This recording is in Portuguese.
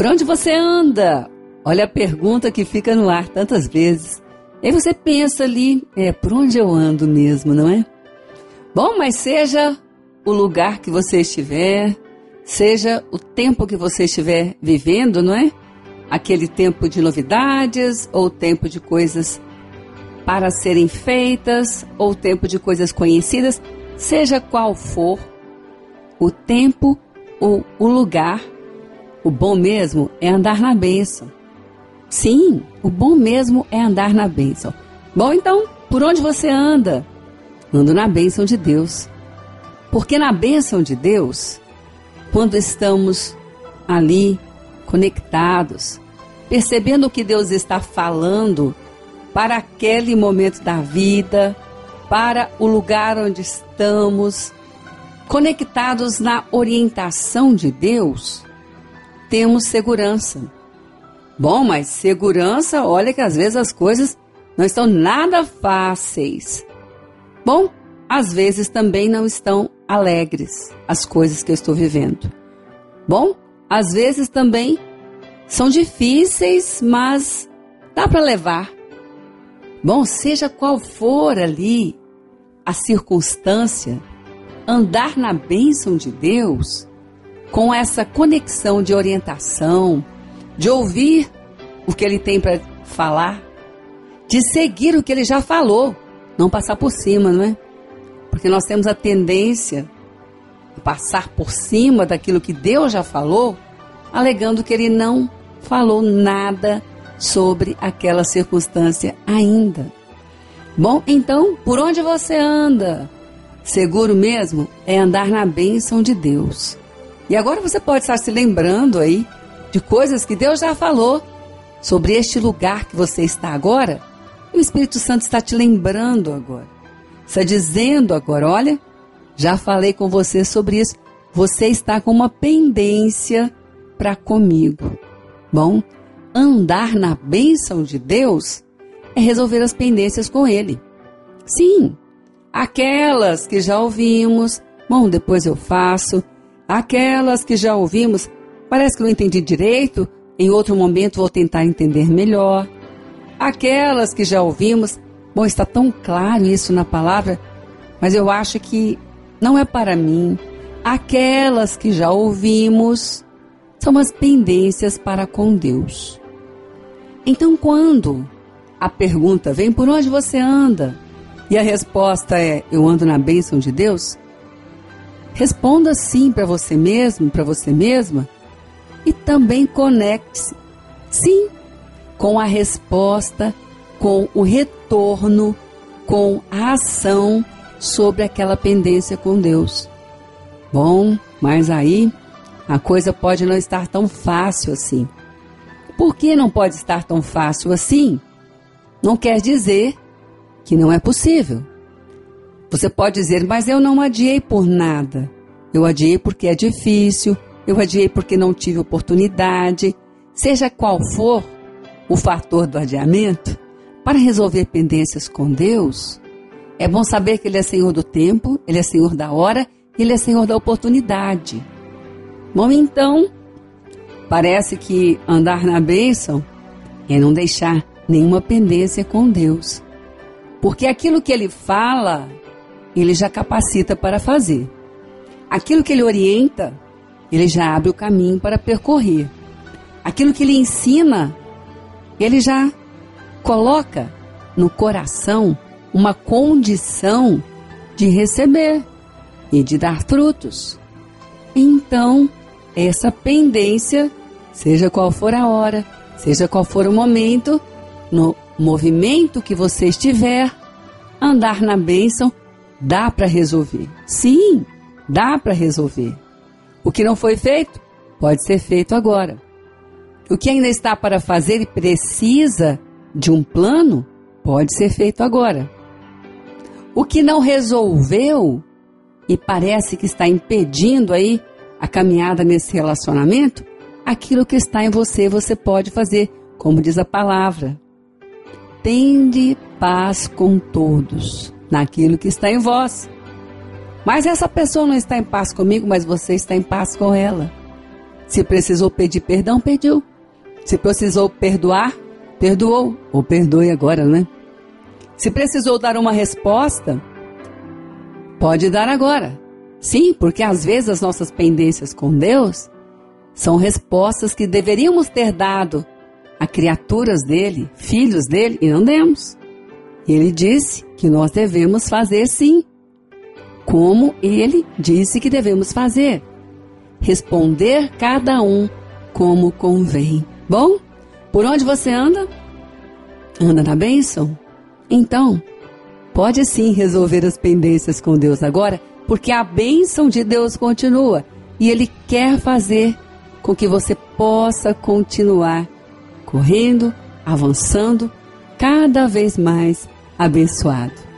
Por onde você anda? Olha a pergunta que fica no ar tantas vezes. E aí você pensa ali, é, por onde eu ando mesmo, não é? Bom, mas seja o lugar que você estiver, seja o tempo que você estiver vivendo, não é? Aquele tempo de novidades ou tempo de coisas para serem feitas ou tempo de coisas conhecidas, seja qual for o tempo ou o lugar, o bom mesmo é andar na bênção. Sim, o bom mesmo é andar na bênção. Bom, então, por onde você anda? Ando na bênção de Deus. Porque na bênção de Deus, quando estamos ali conectados, percebendo o que Deus está falando para aquele momento da vida, para o lugar onde estamos, conectados na orientação de Deus, temos segurança. Bom, mas segurança, olha que às vezes as coisas não estão nada fáceis. Bom, às vezes também não estão alegres as coisas que eu estou vivendo. Bom, às vezes também são difíceis, mas dá para levar. Bom, seja qual for ali a circunstância, andar na bênção de Deus, com essa conexão de orientação, de ouvir o que Ele tem para falar, de seguir o que Ele já falou, não passar por cima, não é? Porque nós temos a tendência a passar por cima daquilo que Deus já falou, alegando que Ele não falou nada sobre aquela circunstância ainda. Bom, então, por onde você anda? Seguro mesmo é andar na bênção de Deus. E agora você pode estar se lembrando aí de coisas que Deus já falou sobre este lugar que você está agora. E o Espírito Santo está te lembrando agora. Está dizendo agora: olha, já falei com você sobre isso. Você está com uma pendência para comigo. Bom, andar na bênção de Deus é resolver as pendências com Ele. Sim, aquelas que já ouvimos, bom, depois eu faço. Aquelas que já ouvimos, parece que não entendi direito, em outro momento vou tentar entender melhor. Aquelas que já ouvimos, bom, está tão claro isso na palavra, mas eu acho que não é para mim. Aquelas que já ouvimos são as pendências para com Deus. Então, quando a pergunta vem por onde você anda e a resposta é eu ando na bênção de Deus, responda sim para você mesmo, para você mesma e também conecte-se, sim, com a resposta, com o retorno, com a ação sobre aquela pendência com Deus. Bom, mas aí a coisa pode não estar tão fácil assim. Por que não pode estar tão fácil assim? Não quer dizer que não é possível. Você pode dizer, mas eu não adiei por nada. Eu adiei porque é difícil, eu adiei porque não tive oportunidade. Seja qual for o fator do adiamento, para resolver pendências com Deus, é bom saber que Ele é Senhor do tempo, Ele é Senhor da hora, Ele é Senhor da oportunidade. Bom, então, Parece que andar na bênção é não deixar nenhuma pendência com Deus. Porque aquilo que ele fala, ele já capacita para fazer. Aquilo que ele orienta, ele já abre o caminho para percorrer. Aquilo que ele ensina, ele já coloca no coração uma condição de receber e de dar frutos. Então, essa pendência seja qual for a hora, seja qual for o momento, no movimento que você estiver, andar na bênção dá para resolver. Sim, dá para resolver. O que não foi feito pode ser feito agora. O que ainda está para fazer e precisa de um plano pode ser feito agora. O que não resolveu e parece que está impedindo aí a caminhada nesse relacionamento aquilo que está em você, você pode fazer, como diz a palavra. Tende paz com todos, naquilo que está em vós. Mas essa pessoa não está em paz comigo, mas você está em paz com ela. Se precisou pedir perdão, pediu. Se precisou perdoar, perdoou. Ou perdoe agora, né? Se precisou dar uma resposta, pode dar agora. Sim, porque às vezes as nossas pendências com Deus são respostas que deveríamos ter dado a criaturas dele, filhos dele, e não demos. Ele disse que nós devemos fazer sim, como ele disse que devemos fazer. Responder cada um como convém. Bom, por onde você anda? Anda na bênção? Então, pode sim resolver as pendências com Deus agora, porque a bênção de Deus continua e Ele quer fazer com que você possa continuar correndo, avançando, cada vez mais abençoado.